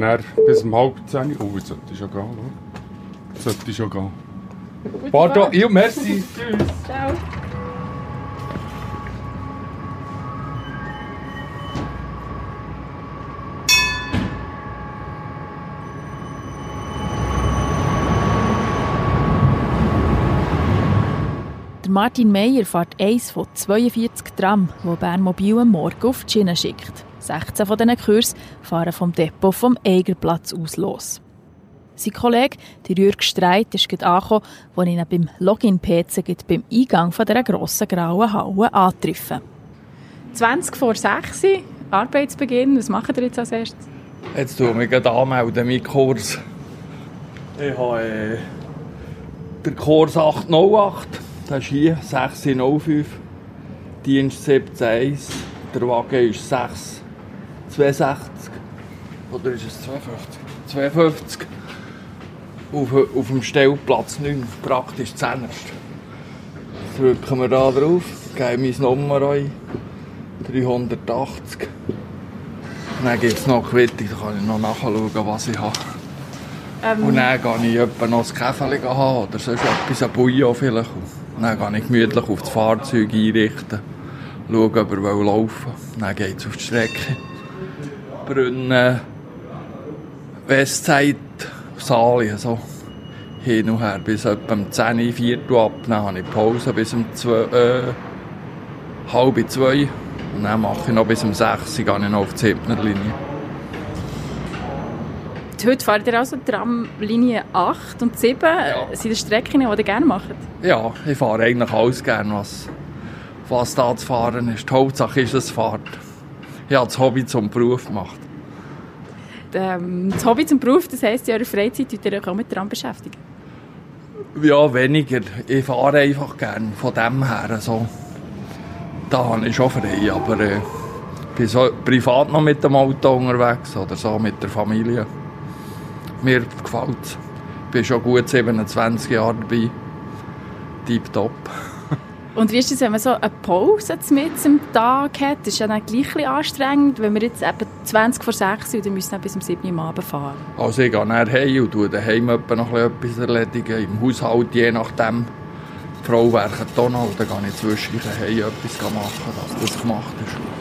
bis um halb zehn Uhr. Oh, sollte ich schon gehen, oder? Sollte ich schon gehen. Pardon, ja, merci. Tschüss. Ciao. Martin Meyer fährt eins von 42 Tram, wo Bernmobil am Morgen auf die Schiene schickt. 16 von diesen Kursen fahren vom Depot vom Eigerplatz aus los. Sein Kollege, der Jürg Streit, ist gerade angekommen, als ihn beim Login-PC beim Eingang von dieser grossen grauen Halle antreffen. 20 vor 6 Uhr, Arbeitsbeginn. Was macht ihr jetzt als erstes? Jetzt tue ich mich gerade anmelden, meinen Kurs. Ich habe äh, den Kurs 808. Das ist hier 605, Dienst 17.1, der Wagen ist 662 oder ist es 52? 52 auf, auf dem Stellplatz 9, praktisch zuerst. Drücken wir da drauf, geben meine Nummer ein, 380. Und dann gibt es noch Quittung, da kann ich noch nachschauen, was ich habe. Ähm. Und dann gehe ich etwa noch ein Käferchen haben oder sonst etwas, ein Bouillon vielleicht. Dann gehe ich gemütlich auf das Fahrzeug einrichten, schaue, ob er laufen will. Dann geht es auf die Strecke. Brunnen, Westzeit, Sali, so hin und her. Bis etwa um 10 Uhr, 4 Uhr ab. Dann habe ich Pause bis um 2, äh, halb 2. Und dann mache ich noch bis um 6 Uhr, gehe ich noch auf die Zippnerlinie. Heute fahrt ihr also Tramlinie 8 und 7. Ja. Sind das Strecken, die ihr gerne macht? Ja, ich fahre eigentlich alles gerne, was, was da zu fahren ist. Die Hauptsache ist, es fahrt. Ich habe das Hobby zum Beruf gemacht. Ähm, das Hobby zum Beruf, das heisst, in eurer Freizeit tut ihr euch auch mit Tram beschäftigen? Ja, weniger. Ich fahre einfach gerne von dem her. Also, da habe ich schon frei, aber äh, ich bin so privat noch mit dem Auto unterwegs oder so mit der Familie mir gefällt Ich bin schon gut 27 Jahre dabei. Tipptopp. Und wie ist es, wenn man so eine Pause mit am Tag hat? Das ist ja dann gleich ein anstrengend, wenn wir jetzt eben 20 vor 6 Uhr, dann müssen wir bis um 7 Uhr am Abend fahren. Also ich gehe dann heim und tue daheim noch etwas erledigen, im Haushalt je nachdem. Die Frau werkt hier noch und dann gehe ich zwischendurch heim etwas machen, dass das gemacht ist.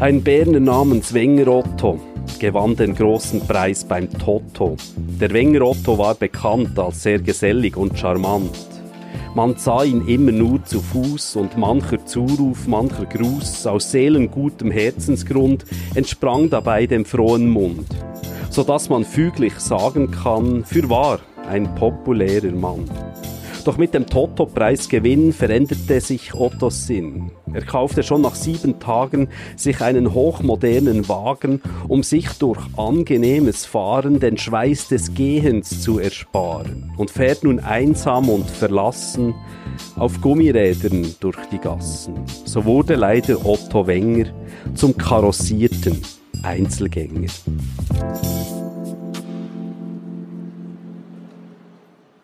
Ein Berner namens Wenger Otto gewann den großen Preis beim Toto. Der Wenger Otto war bekannt als sehr gesellig und charmant. Man sah ihn immer nur zu Fuß und mancher Zuruf, mancher Gruß aus seelengutem Herzensgrund entsprang dabei dem frohen Mund, so dass man füglich sagen kann, fürwahr ein populärer Mann. Doch mit dem Toto-Preisgewinn veränderte sich Ottos Sinn. Er kaufte schon nach sieben Tagen sich einen hochmodernen Wagen, um sich durch angenehmes Fahren den Schweiß des Gehens zu ersparen und fährt nun einsam und verlassen auf Gummirädern durch die Gassen. So wurde leider Otto Wenger zum karossierten Einzelgänger.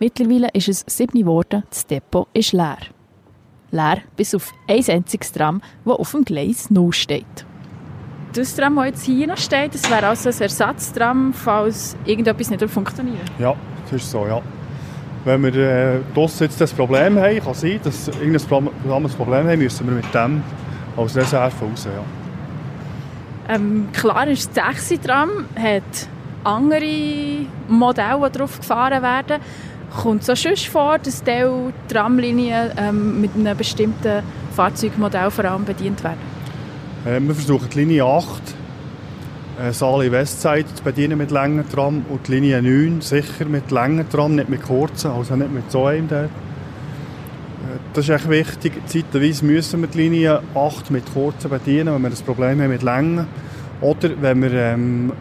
Mittlerweile ist es sieben geworden, das Depot ist leer. Leer bis auf ein einziges Tram, das auf dem Gleis 0 steht. Das Tram, das jetzt hier noch steht, das wäre also ein Ersatztram, falls irgendetwas nicht funktioniert? Ja, das ist so, ja. Wenn wir äh, jetzt das Problem haben, kann sein, dass irgendein Problem haben, müssen wir mit dem als Reserve raus, ja. Ähm, klar ist, das Taxi-Tram hat andere Modelle, die drauf gefahren werden. Kommt es auch schon vor, dass die Tramlinien ähm, mit einem bestimmten Fahrzeugmodell vor allem bedient werden? Äh, wir versuchen die Linie 8, äh, Saali Westside, zu bedienen mit langen Tram und die Linie 9 sicher mit langen Tram, nicht mit kurzen, also nicht mit so einem. Äh, das ist echt wichtig. Zeitweise müssen wir die Linie 8 mit kurzen bedienen, wenn wir das Problem haben mit Längen. Oder wenn wir ähm,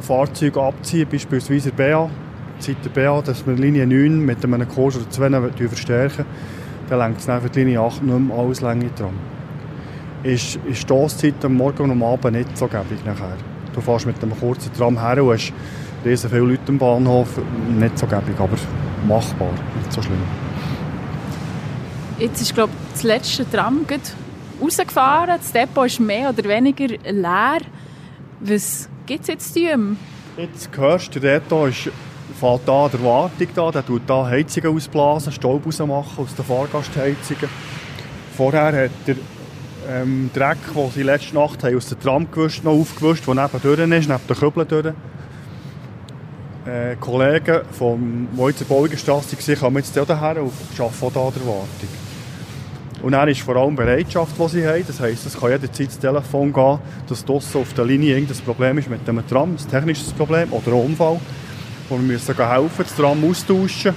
Fahrzeuge abziehen, beispielsweise BA, Zeit der BA, dass wir Linie 9 mit einem Kurs oder 2 verstärken, dann lenkt es für die Linie 8 nicht mehr alles Länge dran. Ist, ist Stosszeit am Morgen und am Abend nicht so gäbig nachher. Du fährst mit einem kurzen Tram her und hast riesen viele Leute am Bahnhof, nicht so gäbig, aber machbar, nicht so schlimm. Jetzt ist, glaube ich, das letzte Tram rausgefahren. Das Depot ist mehr oder weniger leer. Was gibt es jetzt zu tun? Jetzt hörst du, der Reto ist fällt an der Wartung da, der tut da Heizungen ausblasen, Staub rausmachen aus den Fahrgastheizungen. Vorher hat der ähm, Dreck, den sie letzte Nacht haben, aus der Tram gewischt, noch aufgewischt, der neben ist, neben der Kübel durch. Äh, Kollegen, in der Baugestrasse waren, kommen jetzt hier her und arbeiten auch da der Wartung. Und dann ist vor allem Bereitschaft, die sie haben. Das heisst, es kann jederzeit das Telefon gehen, dass draussen auf der Linie irgendein Problem ist mit dem Tram, ein technisches Problem oder ein Unfall wo wir müssen helfen, das Tram austauschen,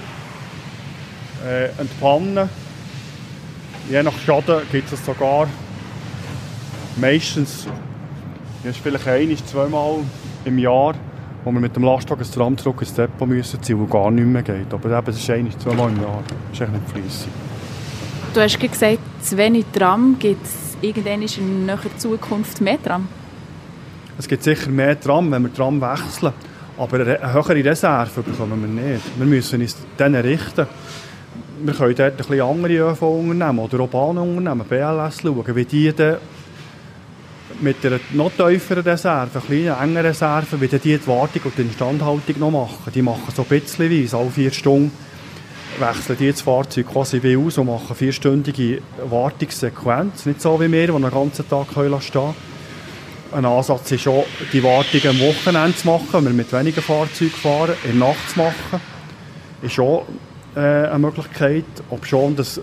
äh, entpannen. Je nach Schaden gibt es sogar meistens, ja, vielleicht ein, zweimal im Jahr, wo wir mit dem Lastwagen das Tram zurück ins Depot müssen ziehen, wo gar nicht mehr geht. Aber eben, es ist ein, zweimal im Jahr. Das ist echt nicht fließig. Du hast gesagt, zu wenig Tram. Gibt es irgendwann in näher Zukunft mehr Tram? Es gibt sicher mehr Tram, wenn wir Tram wechseln. Aber eine höhere Reserve bekommen wir nicht. Wir müssen uns dann richten. Wir können dort ein bisschen andere ÖV unternehmen oder auch Bahnunternehmen, BLS schauen, wie die dann mit einer noch tieferen Reserve, eine kleine, enge Reserve, wie die die Wartung und die Instandhaltung noch machen. Die machen so ein bisschen weise, alle vier Stunden wechseln die das Fahrzeug quasi wie aus und machen vierstündige Wartungssequenz. Nicht so wie wir, die einen ganzen Tag stehen können. Ein Ansatz ist auch, die Wartung am Wochenende zu machen, wenn wir mit weniger Fahrzeugen fahren, in der Nacht zu machen. Ist auch äh, eine Möglichkeit, ob schon das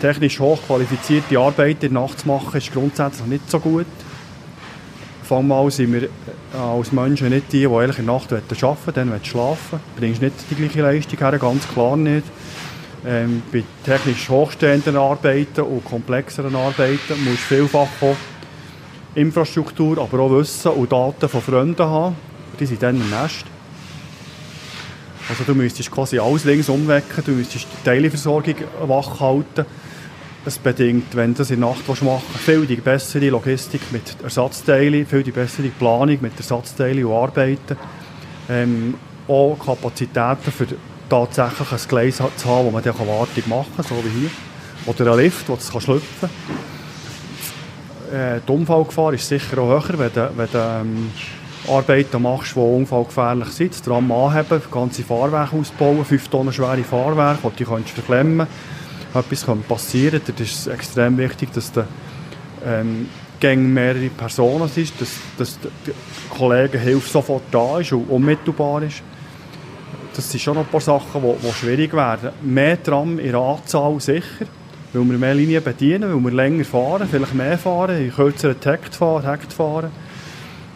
technisch hochqualifizierte Arbeit in der Nacht zu machen, ist grundsätzlich nicht so gut. Vor allem sind wir äh, als Menschen nicht die, die eigentlich in der Nacht arbeiten wollen, dann schlafen. Du bringst nicht die gleiche Leistung her, ganz klar nicht. Ähm, bei technisch hochstehenden Arbeiten und komplexeren Arbeiten musst du vielfach auch Infrastruktur, aber auch Wissen und Daten von Freunden haben. Die sind dann im Nest. Also du müsstest quasi alles links umwecken, du müsstest die Teileversorgung wach halten. Das bedingt, wenn du das in der Nacht machen willst, viel die bessere Logistik mit Ersatzteilen, viel die bessere Planung mit Ersatzteilen und Arbeiten. Ähm, auch Kapazitäten für tatsächlich ein Gleis zu haben, wo man dann Wartung machen kann, so wie hier. Oder ein Lift, wo es schlüpfen kann äh, die Unfallgefahr ist sicher auch höher, wenn du, wenn du ähm, Arbeiten machst, die unfallgefährlich sind. Das Tram anheben, ganze Fahrwerke ausbauen, 5 Tonnen schwere Fahrwerke, die kannst du verklemmen. Etwas kann passieren. Da ist extrem wichtig, dass du ähm, gegen mehrere Personen sind, dass, dass der Kollegenhilfe sofort da ist und unmittelbar ist. Das sind schon ein paar Sachen, die, die schwierig werden. Mehr Tram in der Anzahl sicher weil wir mehr Linien bedienen, weil wir länger fahren, vielleicht mehr fahren, in kürzeren Takt fahren, Takt fahren.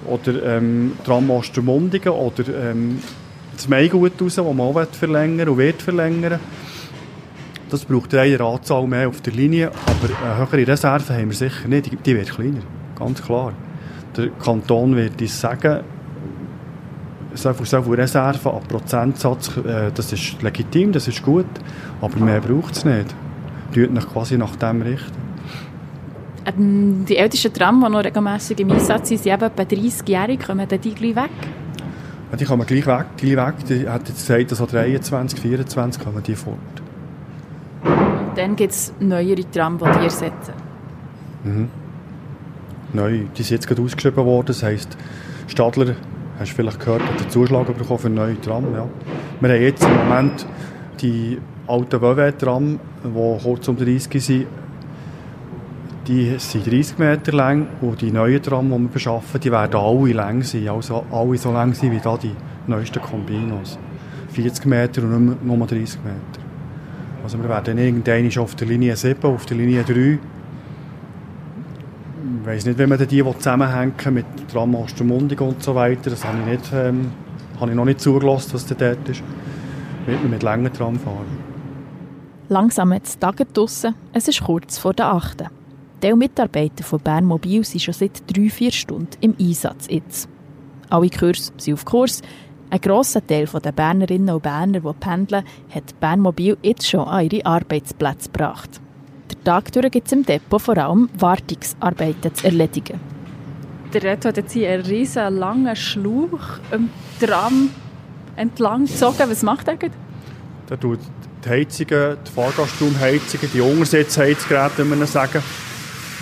Oder ähm, Tram Ostermundigen oder ähm, das Maigut raus, das man auch verlängern und wird verlängern. Das braucht eine Anzahl mehr auf der Linie, aber eine höhere Reserve haben wir sicher nicht. Die, die wird kleiner, ganz klar. Der Kanton wird uns sagen, so viel, Reserve an Prozentsatz, äh, das ist legitim, das ist gut, aber mehr braucht es nicht. Tut euch quasi nach dem richten. Ähm, die ältesten Tram, die noch regelmässig im Einsatz sind, sind eben etwa 30-jährig. Kommen dann die gleich weg? Ja, die kommen gleich weg. Die, weg. die hat jetzt gesagt, dass so 23, 24 kommen die fort. Und dann gibt es neuere Tram, die die ersetzen. Mhm. Neu. Die sind jetzt gerade ausgeschrieben worden. Das heisst, Stadler, hast du vielleicht gehört, hat einen Zuschlag bekommen für neue Tram. Ja. Wir haben jetzt im Moment die alten WW-Tram, die kurz um 30 sind, die sind 30 Meter lang und die neuen Tram, die wir beschaffen, die werden alle lang sein, also alle so lang sein wie da die neuesten Combinos. 40 Meter und nicht nur 30 Meter. Also wir werden irgendwann auf der Linie 7, auf der Linie 3 ich weiss nicht, wie man die zusammenhängen mit Tram Ostermundig und so weiter. Das habe ich, nicht, ähm, habe ich noch nicht zugelassen, was dort ist. Wird man mit langen Tram fahren. Langsam hat es Tage draussen. Es ist kurz vor der 8. Die Mitarbeiter von Bernmobil sind schon seit drei, vier Stunden im Einsatz jetzt. Alle Kurse sind auf Kurs. Ein grosser Teil der Bernerinnen und Berner, die pendeln, hat Bernmobil jetzt schon an ihre Arbeitsplätze gebracht. Der Tag durch gibt es im Depot vor allem Wartungsarbeiten zu erledigen. Der Reto hat jetzt hier einen riesen langen Schlauch am Tram entlang gezogen. Was macht er gerade? Der tut die Heizungen, die Fahrgastraumheizungen, die Untersitzheizgeräte, wie man sagen,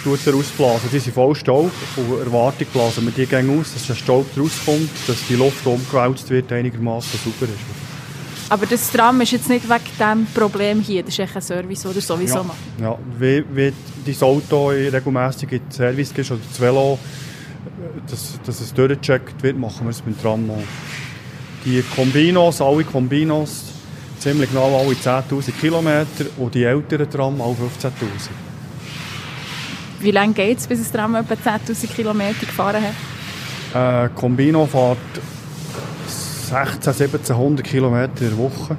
tut er ausblasen. Die sind voll Staub und Erwartung blasen wir die gehen aus, dass der Staub rauskommt, dass die Luft umgewälzt wird, einigermaßen sauber ist. Aber das Tram ist jetzt nicht wegen diesem Problem hier, das ist echt ein Service, den sowieso ja, macht. Ja, wie, wie dein Auto regelmässig in den Service gehst oder das Velo, dass, dass es durchgecheckt wird, machen wir es beim Tram auch. Die Combinos, alle Combinos, ziemlich genau alle 10'000 Kilometer und die älteren Tram alle 15'000. Wie lange geht es, bis das Tram etwa 10'000 Kilometer gefahren hat? Äh, Combino fährt 16, 1700 Kilometer in der Woche.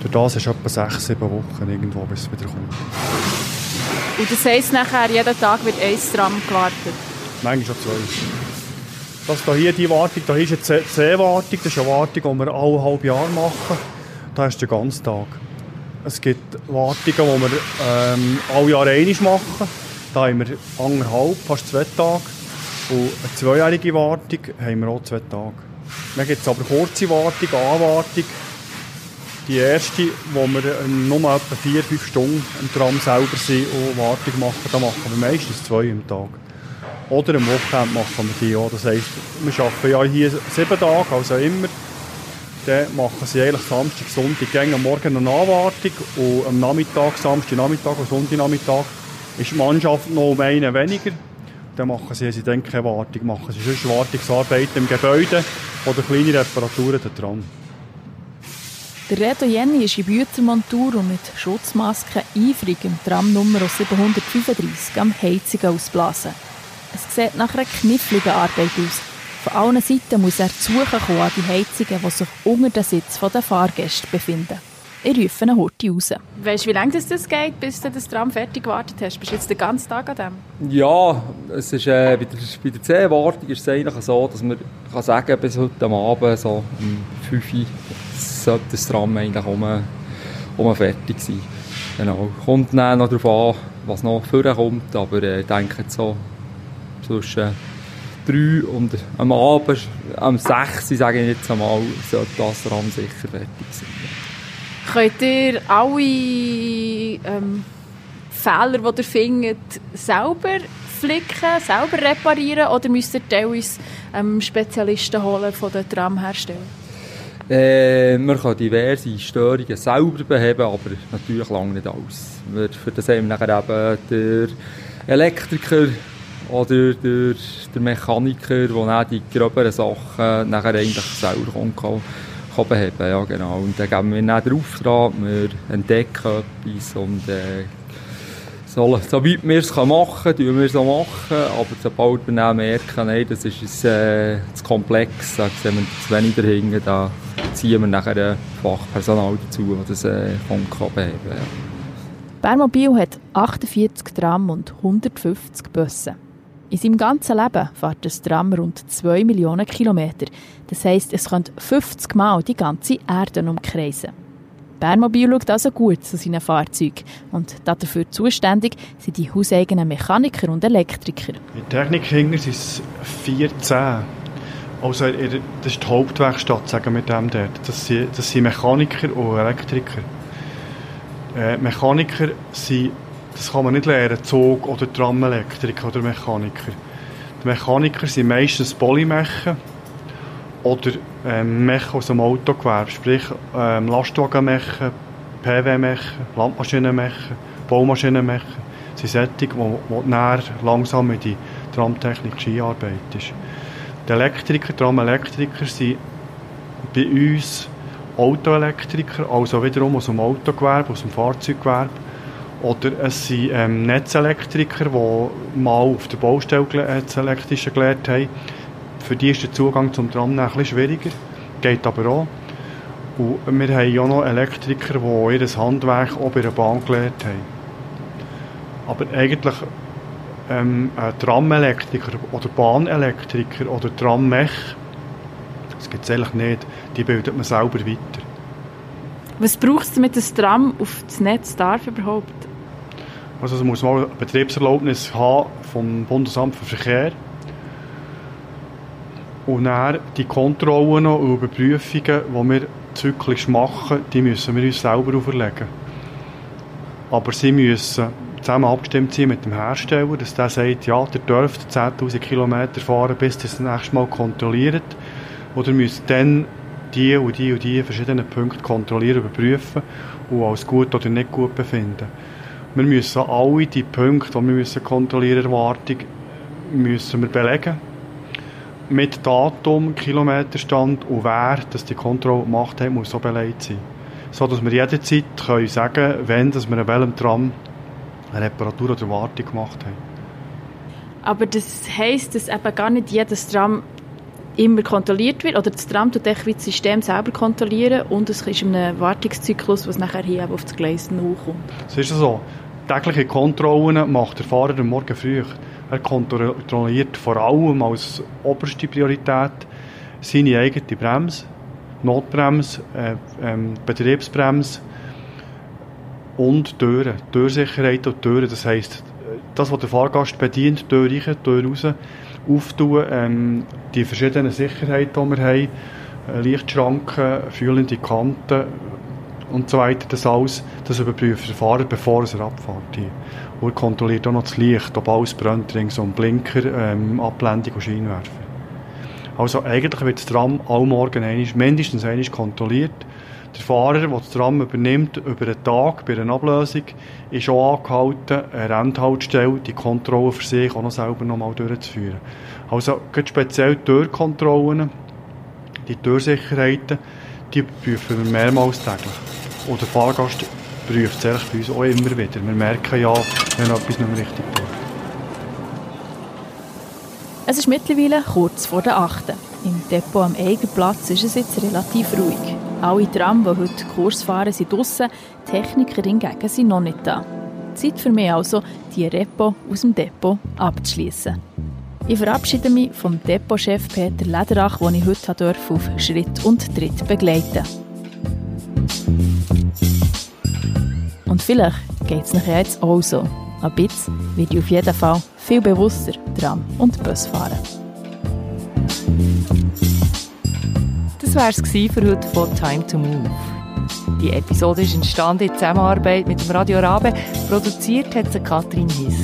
Durch das ist etwa 6, 7 Wochen irgendwo, bis es wieder kommt. Und das heisst nachher, jeden Tag wird ein Tram gewartet? Manchmal schon zwei. Das hier, die Wartung, da ist jetzt eine C-Wartung, das ist eine Wartung, die wir alle halb Jahr machen. Da ist der ganze Tag. Es gibt Wartungen, die wir ähm, alle Jahre einmal machen. Da haben wir anderthalb, fast zwei Tage. Und eine zweijährige Wartung haben wir auch zwei Tage. Dann gibt es aber kurze Wartung, Anwartung. Die erste, wo wir nur etwa vier, fünf Stunden im Tram selber sind und Wartung machen, da machen wir meistens zwei am Tag. Oder am Wochenende machen wir die auch. Das heisst, wir arbeiten ja hier sieben Tage, also immer. Dann machen sie eigentlich Samstag, Sonntag, gehen am Morgen eine Anwartung und am Nachmittag, Samstag Nachmittag und Sonntag Nachmittag ist die Mannschaft noch um einen weniger. Dann machen sie, sie dann keine Wartung, machen sie sonst Wartungsarbeiten im Gebäude oder kleine Reparaturen dran. Der Reto Jenny ist in Bütermontur und mit Schutzmaske eifrig im Tram Nummer 735 am Heizungen ausblasen. Es sieht nach einer kniffligen Arbeit aus. Von allen Seiten muss er zu kommen an die Heizungen, die sich unter dem Sitz der Fahrgäste befinden. Ich rufe ihn heute raus. Weißt du, wie lange das, das geht, bis du das Tram fertig gewartet hast? Bist du jetzt den ganzen Tag an dem? Ja, es ist, äh, bei der, bei der C-Wartung ist es eigentlich so, dass man kann sagen bis heute Abend, so um 5 Uhr, sollte das Tram eigentlich um, um fertig sein. Genau. Kommt dann noch darauf an, was noch vorkommt, aber äh, ich denke jetzt so zwischen 3 und am Abend, am 6 sage ich jetzt einmal, sollte das Tram sicher fertig sein. Könnt ihr alle ähm, Fehler, die ihr findet, selber flicken, selber reparieren oder müsst ihr teilweise ähm, Spezialisten holen von den Tramherstellern? Äh, man kann diverse Störungen selber beheben, aber natürlich lange nicht alles. Für das haben wir nachher eben der Elektriker oder der, der Mechaniker, der dann die gröberen Sachen nachher eigentlich selber kann kann beheben ja genau. Und dann geben wir dann den Auftrag, wir entdecken etwas und äh, so, soweit wir es machen können, tun wir es auch machen. Aber sobald wir dann merken, nein, das ist uns, äh, zu komplex, da sehen wir zu wenig dahinter, da ziehen wir nachher Fachpersonal dazu, das das äh, kann beheben kann. Bärmobil hat 48 Tram und 150 Busse. In seinem ganzen Leben fährt das Tram rund 2 Millionen Kilometer. Das heisst, es könnte 50 Mal die ganze Erde umkreisen. Bernmobil schaut also gut zu seinen Fahrzeugen und dafür zuständig sind die hauseigenen Mechaniker und Elektriker. In Technik sind es 14. Also das ist die Hauptwerkstatt, sagen wir dem dort. Das sind, das sind Mechaniker und Elektriker. Äh, Mechaniker sind, das kann man nicht lernen, Zug- oder Tramelektriker oder Mechaniker. Die Mechaniker sind meistens Polymechen oder ähm, Mechen aus dem Autogewerbe, sprich ähm, Lastwagenmechen, PW-Mechen, Landmaschinenmechen, Baumaschinenmechen. Das sind solche, wo, wo näher langsam in die Tramtechnik einarbeitet ist. Die Elektriker, Tramelektriker sind bei uns Autoelektriker, also wiederum aus dem Autogewerbe, aus dem Fahrzeuggewerbe. Oder es sind ähm, Netzelektriker, die mal auf der Baustelle das Elektrische gelernt haben für die ist der Zugang zum Tram ein bisschen schwieriger, geht aber auch. Und wir haben auch noch Elektriker, die ihr Handwerk auch bei der Bahn gelernt haben. Aber eigentlich ähm, ein Tramelektriker oder Bahnelektriker oder Trammech, das gibt es eigentlich nicht, die bildet man selber weiter. Was braucht es, damit das Tram auf das Netz darf überhaupt? Also muss mal eine Betriebserlaubnis haben vom Bundesamt für Verkehr und dann die Kontrollen und Überprüfungen, die wir zyklisch machen, die müssen wir uns selber auferlegen. Aber sie müssen zusammen abgestimmt sein mit dem Hersteller, dass der sagt, ja, der dürft 10'000 Kilometer fahren, bis ihr das nächste Mal kontrolliert. Oder müsst dann die und die und die verschiedenen Punkte kontrollieren, überprüfen und als gut oder nicht gut befinden. Wir müssen alle die Punkte, die wir müssen kontrollieren, Erwartung, müssen wir belegen mit Datum, Kilometerstand und wer das die Kontrolle gemacht hat, muss so beleidigt sein. So dass wir jederzeit können sagen können, wenn dass wir an welchem Tram eine Reparatur oder Wartung gemacht haben. Aber das heisst, dass eben gar nicht jedes Tram immer kontrolliert wird, oder das Tram tut das System selber kontrollieren und es ist in einem Wartungszyklus, was nachher hier auf das Gleis hochkommt. Es ist so. Tägliche Kontrollen macht der Fahrer am Morgen früh. Er kontrolliert vor allem als oberste Priorität seine eigene Bremse, Notbremse, äh, ähm, Betriebsbremse und Türen, Türsicherheit und Türen. Das heisst, das, was der Fahrgast bedient, Tür rein, Tür raus, auftun, ähm, die verschiedenen Sicherheiten, die wir haben, äh, Lichtschranken, fühlende Kanten und so weiter, das alles, das überprüft der Fahrer, bevor er abfährt. Und er kontrolliert auch noch das Licht, ob alles brennt, rings um Blinker, ähm, Abblendung und Scheinwerfer. Also eigentlich wird das Tram alle Morgen einmal, mindestens einmal kontrolliert. Der Fahrer, der das Tram übernimmt, über einen Tag bei einer Ablösung, ist auch angehalten, eine Rennhaltestelle, die Kontrolle für sich auch noch selber noch mal durchzuführen. Also speziell die Türkontrollen, die Türsicherheiten, die prüfen wir mehrmals täglich. Und der Fahrgast prüft es bei uns auch immer wieder. Wir merken ja, wenn etwas nicht mehr richtig tut. Es ist mittlerweile kurz vor der 8. Im Depot am Eigenplatz ist es jetzt relativ ruhig. Alle Tram, die heute Kurs fahren, sind draussen, Techniker hingegen sind noch nicht da. Zeit für mich also, die Repo aus dem Depot abzuschließen. Ich verabschiede mich vom Depotchef Peter Lederach, den ich heute auf Schritt und Tritt begleiten Und vielleicht geht es nachher jetzt auch so. Ab jetzt wird ich auf jeden Fall viel bewusster Tram und Bus fahren. Das war es für heute von Time to Move. Die Episode ist entstanden in Zusammenarbeit mit dem Radio Rabe. Produziert hat sie Katrin Hiss.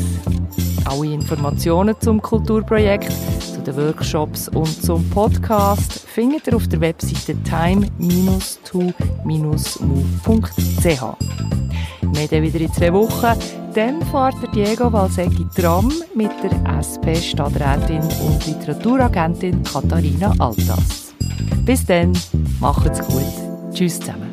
Alle Informationen zum Kulturprojekt, den Workshops und zum Podcast findet ihr auf der Webseite time-to-move.ch. Wir sehen wieder in zwei Wochen. Dann fährt der Diego Valsecchi Tram mit der SP-Stadträtin und Literaturagentin Katharina Altas. Bis dann, macht's gut. Tschüss zusammen.